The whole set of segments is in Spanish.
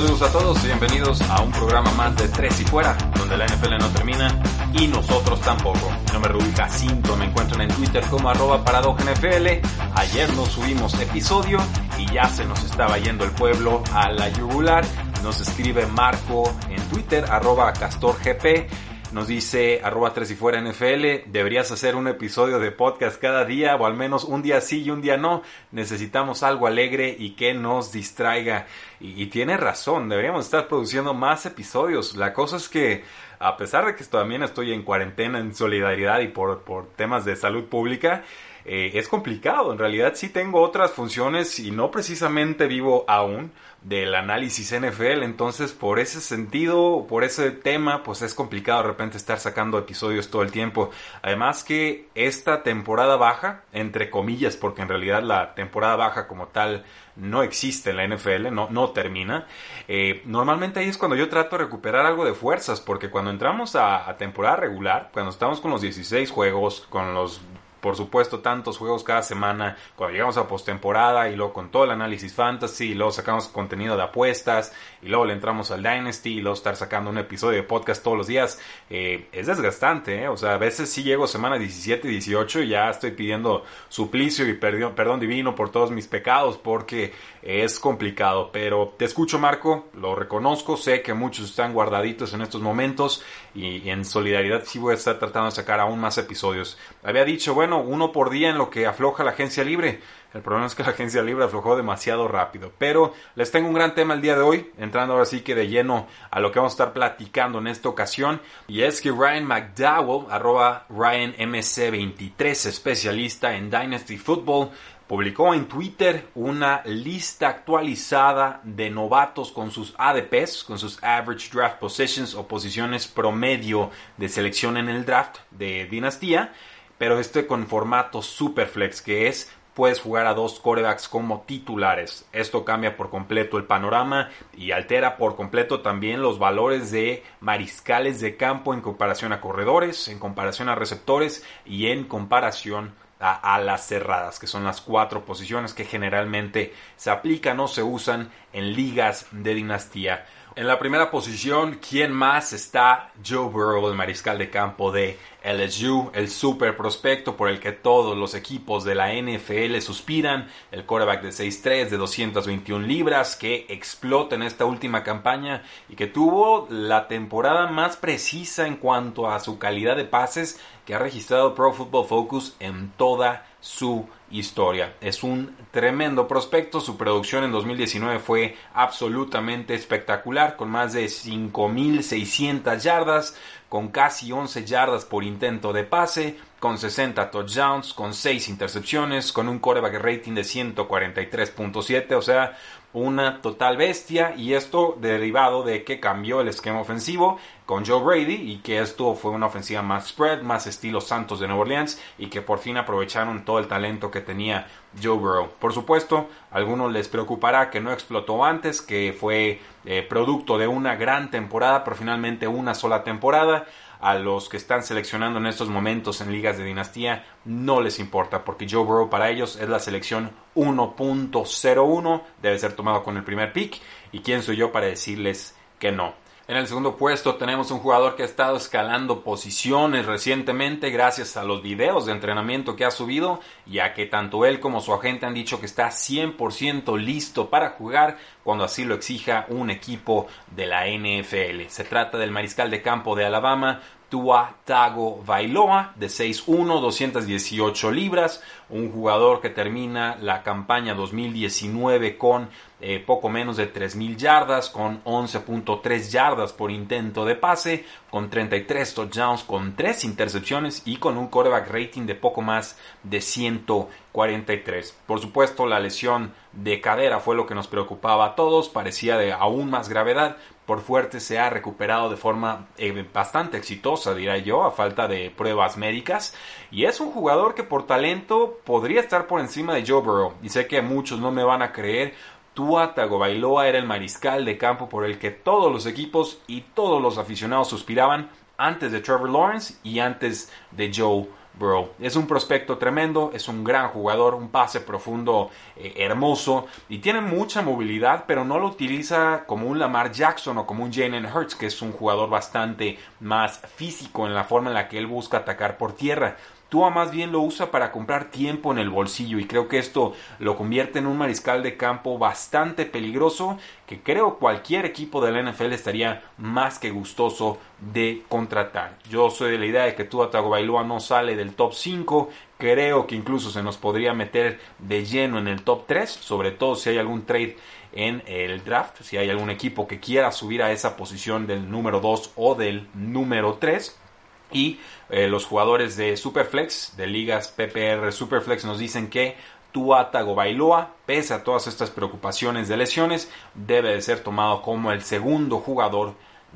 Saludos a todos y bienvenidos a un programa más de Tres y Fuera, donde la NFL no termina y nosotros tampoco. Mi nombre es Rubí Jacinto, me encuentran en Twitter como arroba NFL. Ayer nos subimos episodio y ya se nos estaba yendo el pueblo a la yugular. Nos escribe Marco en Twitter, arroba CastorGP nos dice arroba tres y fuera NFL, deberías hacer un episodio de podcast cada día o al menos un día sí y un día no. Necesitamos algo alegre y que nos distraiga. Y, y tiene razón, deberíamos estar produciendo más episodios. La cosa es que a pesar de que también estoy en cuarentena, en solidaridad y por, por temas de salud pública, eh, es complicado. En realidad sí tengo otras funciones y no precisamente vivo aún del análisis NFL. Entonces, por ese sentido, por ese tema, pues es complicado de repente estar sacando episodios todo el tiempo. Además que esta temporada baja, entre comillas, porque en realidad la temporada baja como tal no existe en la NFL, no, no termina. Eh, normalmente ahí es cuando yo trato de recuperar algo de fuerzas, porque cuando entramos a, a temporada regular, cuando estamos con los 16 juegos, con los por supuesto, tantos juegos cada semana. Cuando llegamos a postemporada y luego con todo el análisis fantasy, y luego sacamos contenido de apuestas, y luego le entramos al Dynasty, y luego estar sacando un episodio de podcast todos los días, eh, es desgastante, ¿eh? O sea, a veces sí llego semana 17 y 18 y ya estoy pidiendo suplicio y perdón, perdón divino por todos mis pecados porque es complicado. Pero te escucho, Marco, lo reconozco, sé que muchos están guardaditos en estos momentos y, en solidaridad sí voy a estar tratando de sacar aún más episodios. Había dicho, bueno, uno por día en lo que afloja la agencia libre. El problema es que la agencia libre aflojó demasiado rápido. Pero les tengo un gran tema el día de hoy, entrando ahora sí que de lleno a lo que vamos a estar platicando en esta ocasión. Y es que Ryan McDowell, arroba RyanMC23, especialista en Dynasty Football, publicó en Twitter una lista actualizada de novatos con sus ADPs, con sus Average Draft Positions o posiciones promedio de selección en el draft de Dinastía pero este con formato Superflex, que es puedes jugar a dos corebacks como titulares. Esto cambia por completo el panorama y altera por completo también los valores de mariscales de campo en comparación a corredores, en comparación a receptores y en comparación a alas cerradas, que son las cuatro posiciones que generalmente se aplican o se usan en ligas de dinastía. En la primera posición, ¿quién más está? Joe Burrow, el mariscal de campo de LSU, el super prospecto por el que todos los equipos de la NFL suspiran, el quarterback de 6'3 de 221 libras que explota en esta última campaña y que tuvo la temporada más precisa en cuanto a su calidad de pases que ha registrado Pro Football Focus en toda su historia. Es un tremendo prospecto, su producción en 2019 fue absolutamente espectacular, con más de 5.600 yardas, con casi 11 yardas por intento de pase, con 60 touchdowns, con 6 intercepciones, con un quarterback rating de 143.7, o sea, una total bestia y esto derivado de que cambió el esquema ofensivo con Joe Brady y que esto fue una ofensiva más spread, más estilo Santos de Nueva Orleans y que por fin aprovecharon todo el talento que tenía Joe Burrow. Por supuesto, a algunos les preocupará que no explotó antes, que fue eh, producto de una gran temporada, pero finalmente una sola temporada a los que están seleccionando en estos momentos en ligas de dinastía no les importa porque Joe Burrow para ellos es la selección 1.01 debe ser tomado con el primer pick y quién soy yo para decirles que no en el segundo puesto tenemos un jugador que ha estado escalando posiciones recientemente gracias a los videos de entrenamiento que ha subido, ya que tanto él como su agente han dicho que está 100% listo para jugar cuando así lo exija un equipo de la NFL. Se trata del mariscal de campo de Alabama, Tua Tago Bailoa, de 6'1, 218 libras, un jugador que termina la campaña 2019 con eh, poco menos de 3.000 yardas, con 11.3 yardas por intento de pase, con 33 touchdowns, con 3 intercepciones y con un quarterback rating de poco más de 143. Por supuesto, la lesión de cadera fue lo que nos preocupaba a todos, parecía de aún más gravedad, por fuerte se ha recuperado de forma eh, bastante exitosa, diría yo, a falta de pruebas médicas. Y es un jugador que por talento podría estar por encima de Joe Burrow. Y sé que muchos no me van a creer. Tua Tagovailoa era el mariscal de campo por el que todos los equipos y todos los aficionados suspiraban antes de Trevor Lawrence y antes de Joe Bro. Es un prospecto tremendo, es un gran jugador, un pase profundo eh, hermoso y tiene mucha movilidad, pero no lo utiliza como un Lamar Jackson o como un Jalen Hurts, que es un jugador bastante más físico en la forma en la que él busca atacar por tierra. Tua más bien lo usa para comprar tiempo en el bolsillo y creo que esto lo convierte en un mariscal de campo bastante peligroso que creo cualquier equipo de la NFL estaría más que gustoso de contratar. Yo soy de la idea de que Tua Tagovailoa no sale del top 5, creo que incluso se nos podría meter de lleno en el top 3, sobre todo si hay algún trade en el draft, si hay algún equipo que quiera subir a esa posición del número 2 o del número 3 y eh, los jugadores de Superflex, de ligas PPR Superflex, nos dicen que Tua Tagovailoa, pese a todas estas preocupaciones de lesiones, debe de ser tomado como el segundo jugador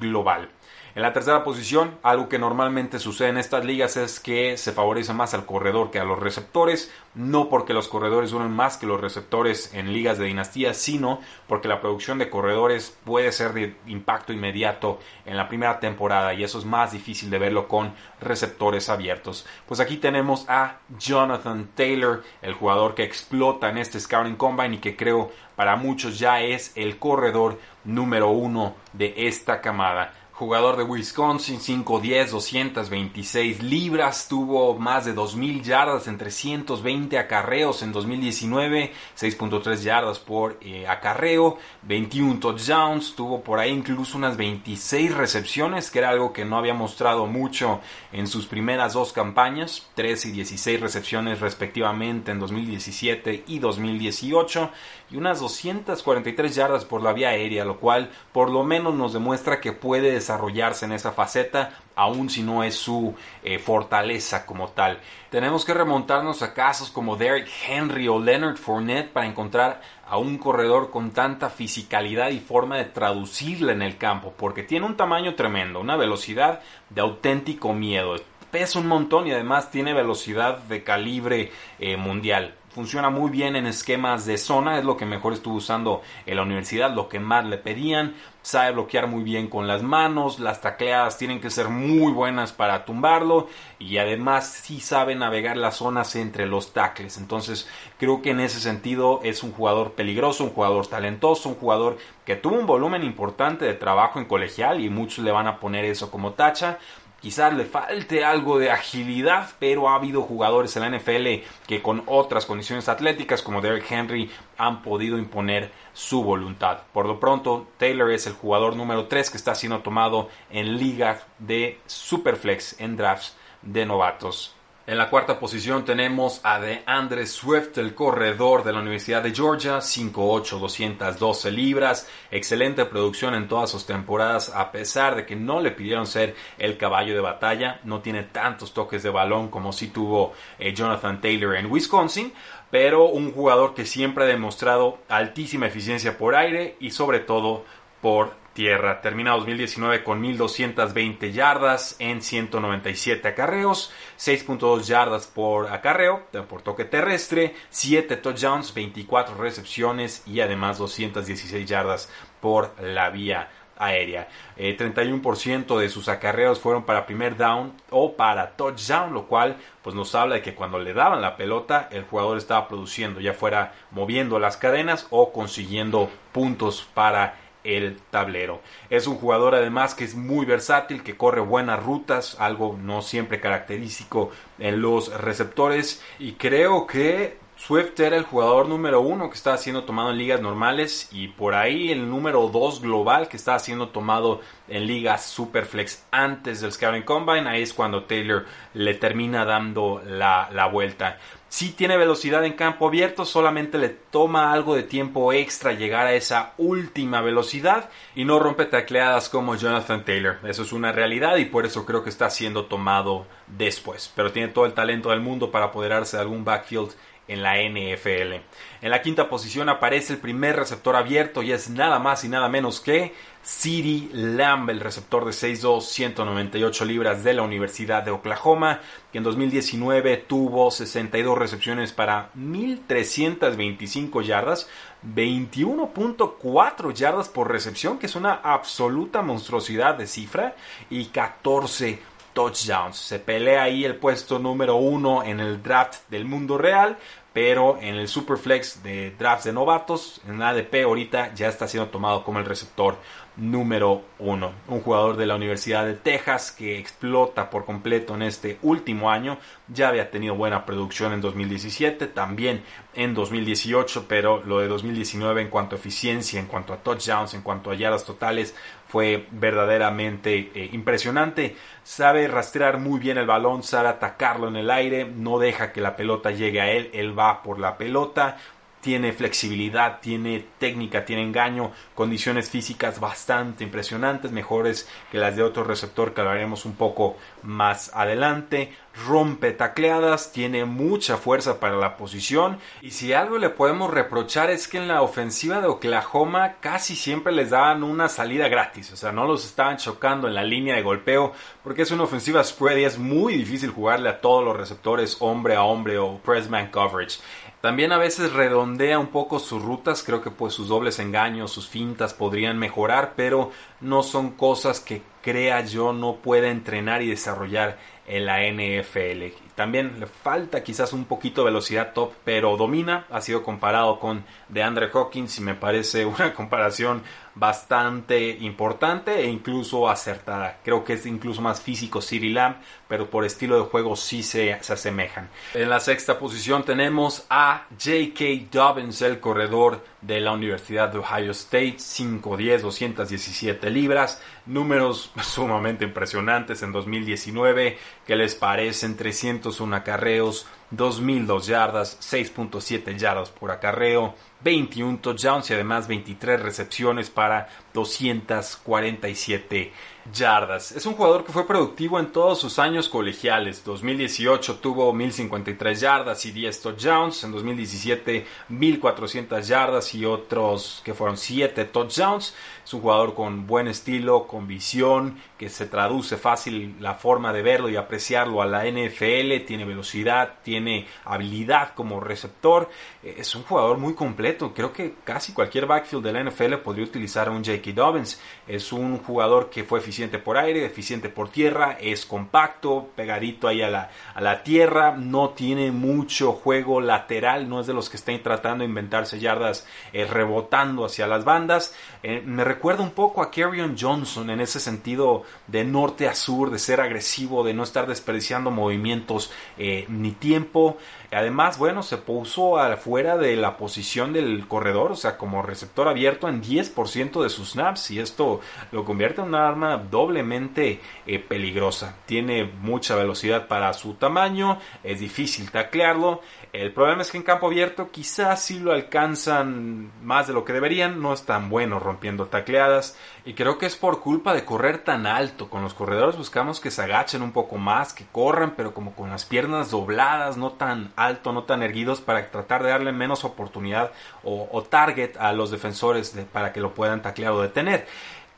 global. En la tercera posición, algo que normalmente sucede en estas ligas es que se favorece más al corredor que a los receptores, no porque los corredores duren más que los receptores en ligas de dinastía, sino porque la producción de corredores puede ser de impacto inmediato en la primera temporada y eso es más difícil de verlo con receptores abiertos. Pues aquí tenemos a Jonathan Taylor, el jugador que explota en este Scouting Combine y que creo para muchos ya es el corredor número uno de esta camada jugador de Wisconsin, 5'10, 226 libras, tuvo más de 2.000 yardas en 320 acarreos en 2019, 6.3 yardas por eh, acarreo, 21 touchdowns, tuvo por ahí incluso unas 26 recepciones, que era algo que no había mostrado mucho en sus primeras dos campañas, 13 y 16 recepciones respectivamente en 2017 y 2018, y unas 243 yardas por la vía aérea, lo cual por lo menos nos demuestra que puede desarrollarse en esa faceta, aun si no es su eh, fortaleza como tal. Tenemos que remontarnos a casos como Derrick Henry o Leonard Fournette para encontrar a un corredor con tanta fisicalidad y forma de traducirla en el campo, porque tiene un tamaño tremendo, una velocidad de auténtico miedo pesa un montón y además tiene velocidad de calibre eh, mundial funciona muy bien en esquemas de zona, es lo que mejor estuvo usando en la universidad, lo que más le pedían, sabe bloquear muy bien con las manos, las tacleadas tienen que ser muy buenas para tumbarlo y además sí sabe navegar las zonas entre los tackles, entonces creo que en ese sentido es un jugador peligroso, un jugador talentoso, un jugador que tuvo un volumen importante de trabajo en colegial y muchos le van a poner eso como tacha, Quizás le falte algo de agilidad, pero ha habido jugadores en la NFL que con otras condiciones atléticas como Derrick Henry han podido imponer su voluntad. Por lo pronto, Taylor es el jugador número 3 que está siendo tomado en liga de Superflex en drafts de novatos en la cuarta posición tenemos a DeAndre Swift, el corredor de la Universidad de Georgia, 5'8, 212 libras, excelente producción en todas sus temporadas, a pesar de que no le pidieron ser el caballo de batalla, no tiene tantos toques de balón como sí tuvo eh, Jonathan Taylor en Wisconsin, pero un jugador que siempre ha demostrado altísima eficiencia por aire y sobre todo por tierra. Termina 2019 con 1220 yardas en 197 acarreos, 6.2 yardas por acarreo, por toque terrestre, 7 touchdowns, 24 recepciones y además 216 yardas por la vía aérea. 31% eh, de sus acarreos fueron para primer down o para touchdown, lo cual pues nos habla de que cuando le daban la pelota el jugador estaba produciendo, ya fuera moviendo las cadenas o consiguiendo puntos para el tablero. Es un jugador además que es muy versátil, que corre buenas rutas, algo no siempre característico en los receptores y creo que Swift era el jugador número uno que estaba siendo tomado en ligas normales y por ahí el número dos global que estaba siendo tomado en ligas Superflex antes del Scouting Combine. Ahí es cuando Taylor le termina dando la, la vuelta. Si tiene velocidad en campo abierto, solamente le toma algo de tiempo extra llegar a esa última velocidad y no rompe tacleadas como Jonathan Taylor. Eso es una realidad y por eso creo que está siendo tomado después. Pero tiene todo el talento del mundo para apoderarse de algún backfield en la NFL. En la quinta posición aparece el primer receptor abierto y es nada más y nada menos que CeeDee Lamb, el receptor de 6'2, 198 libras de la Universidad de Oklahoma, que en 2019 tuvo 62 recepciones para 1.325 yardas, 21.4 yardas por recepción, que es una absoluta monstruosidad de cifra, y 14 touchdowns. Se pelea ahí el puesto número uno en el draft del mundo real, pero en el Superflex de drafts de novatos, en ADP ahorita ya está siendo tomado como el receptor número uno. Un jugador de la Universidad de Texas que explota por completo en este último año. Ya había tenido buena producción en 2017, también en 2018, pero lo de 2019 en cuanto a eficiencia, en cuanto a touchdowns, en cuanto a yardas totales, fue verdaderamente eh, impresionante. Sabe rastrear muy bien el balón, sabe atacarlo en el aire, no deja que la pelota llegue a él, él va por la pelota tiene flexibilidad, tiene técnica, tiene engaño, condiciones físicas bastante impresionantes, mejores que las de otro receptor que hablaremos un poco más adelante, rompe tacleadas, tiene mucha fuerza para la posición. Y si algo le podemos reprochar es que en la ofensiva de Oklahoma casi siempre les daban una salida gratis, o sea, no los estaban chocando en la línea de golpeo porque es una ofensiva spread y es muy difícil jugarle a todos los receptores hombre a hombre o press man coverage. También a veces redondea un poco sus rutas, creo que pues sus dobles engaños, sus fintas podrían mejorar, pero no son cosas que crea yo no pueda entrenar y desarrollar en la NFL. También le falta quizás un poquito de velocidad top, pero domina. Ha sido comparado con DeAndre Hawkins y me parece una comparación bastante importante e incluso acertada. Creo que es incluso más físico City Lamb, pero por estilo de juego sí se, se asemejan. En la sexta posición tenemos a J.K. Dobbins, el corredor de la Universidad de Ohio State, 5'10, 217 libras, números sumamente impresionantes en 2019, que les parecen 301 acarreos, 2002 yardas, 6.7 yardas por acarreo, 21 touchdowns y además 23 recepciones para 247 yardas. Es un jugador que fue productivo en todos sus años colegiales. 2018 tuvo 1053 yardas y 10 touchdowns. En 2017 1400 yardas y otros que fueron 7 touchdowns. Es un jugador con buen estilo, con visión, que se traduce fácil la forma de verlo y apreciarlo a la NFL. Tiene velocidad, tiene habilidad como receptor. Es un jugador muy completo. Creo que casi cualquier backfield de la NFL podría utilizar a un J.K. Dobbins. Es un jugador que fue eficiente por aire, eficiente por tierra, es compacto, pegadito ahí a la, a la tierra, no tiene mucho juego lateral, no es de los que estén tratando de inventarse yardas eh, rebotando hacia las bandas. Eh, me recuerda un poco a Kerryon Johnson en ese sentido de norte a sur, de ser agresivo, de no estar desperdiciando movimientos eh, ni tiempo. Además, bueno, se puso afuera de la posición del corredor, o sea, como receptor abierto en 10% de sus snaps y esto lo convierte en un arma doblemente eh, peligrosa. Tiene mucha velocidad para su tamaño, es difícil taclearlo. El problema es que en campo abierto quizás sí lo alcanzan más de lo que deberían, no es tan bueno rompiendo tacleadas y creo que es por culpa de correr tan alto. Con los corredores buscamos que se agachen un poco más, que corran, pero como con las piernas dobladas, no tan alto, no tan erguidos para tratar de darle menos oportunidad o, target a los defensores para que lo puedan taclear o detener.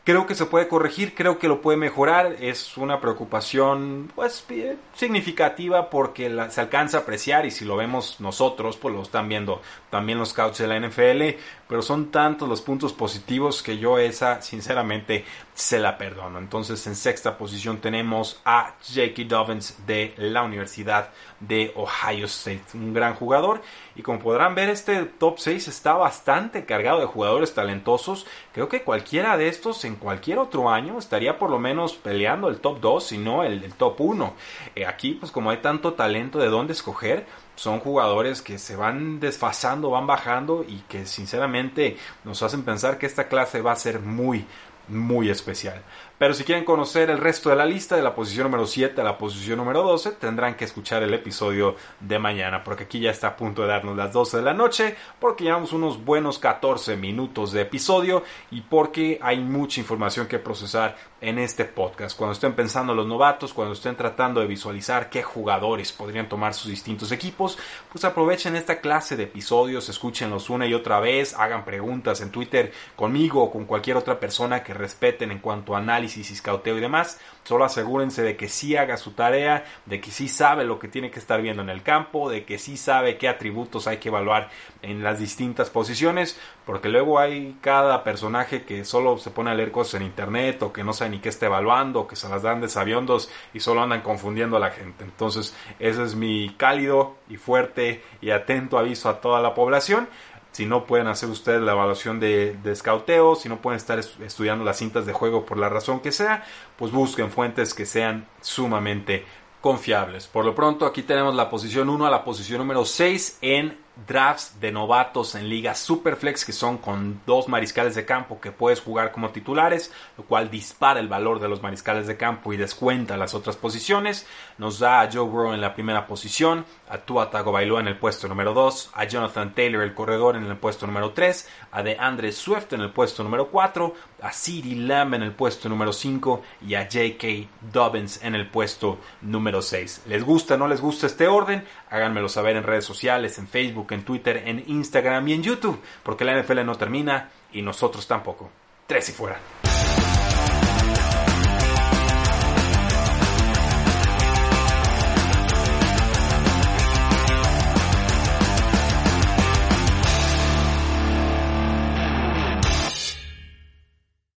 Creo que se puede corregir, creo que lo puede mejorar. Es una preocupación pues significativa porque se alcanza a apreciar y si lo vemos nosotros, pues lo están viendo también los scouts de la NFL. Pero son tantos los puntos positivos que yo esa sinceramente se la perdono. Entonces en sexta posición tenemos a J.K. Dobbins de la Universidad de Ohio State. Un gran jugador y como podrán ver este top 6 está bastante cargado de jugadores talentosos. Creo que cualquiera de estos en cualquier otro año estaría por lo menos peleando el top 2, si no el, top 1. Eh, aquí, pues como hay tanto talento de dónde escoger, son jugadores que se van desfasando, van bajando y que sinceramente nos hacen pensar que esta clase va a ser muy, muy especial. Pero si quieren conocer el resto de la lista, de la posición número 7 a la posición número 12, tendrán que escuchar el episodio de mañana, porque aquí ya está a punto de darnos las 12 de la noche, porque llevamos unos buenos 14 minutos de episodio y porque hay mucha información que procesar en este podcast. Cuando estén pensando los novatos, cuando estén tratando de visualizar qué jugadores podrían tomar sus distintos equipos, pues aprovechen esta clase de episodios, escúchenlos una y otra vez, hagan preguntas en Twitter conmigo o con cualquier otra persona que respeten en cuanto a análisis y scouteo y demás. Solo asegúrense de que sí haga su tarea, de que sí sabe lo que tiene que estar viendo en el campo, de que sí sabe qué atributos hay que evaluar en las distintas posiciones, porque luego hay cada personaje que solo se pone a leer cosas en internet o que no sabe ni qué está evaluando, que se las dan de sabiondos y solo andan confundiendo a la gente. Entonces, ese es mi cálido y fuerte y atento aviso a toda la población si no pueden hacer ustedes la evaluación de, de scouteo, si no pueden estar estudiando las cintas de juego por la razón que sea, pues busquen fuentes que sean sumamente confiables. Por lo pronto, aquí tenemos la posición 1 a la posición número 6 en drafts de novatos en ligas Superflex que son con dos mariscales de campo que puedes jugar como titulares, lo cual dispara el valor de los mariscales de campo y descuenta las otras posiciones. Nos da a Joe Burrow en la primera posición, a Tua Tagovailoa en el puesto número 2, a Jonathan Taylor el corredor en el puesto número 3, a DeAndre Swift en el puesto número 4, a CeeDee Lamb en el puesto número 5 y a J.K. Dobbins en el puesto número 6. ¿Les gusta o no les gusta este orden? Háganmelo saber en redes sociales, en Facebook, en Twitter, en Instagram y en YouTube, porque la NFL no termina y nosotros tampoco. Tres y fuera.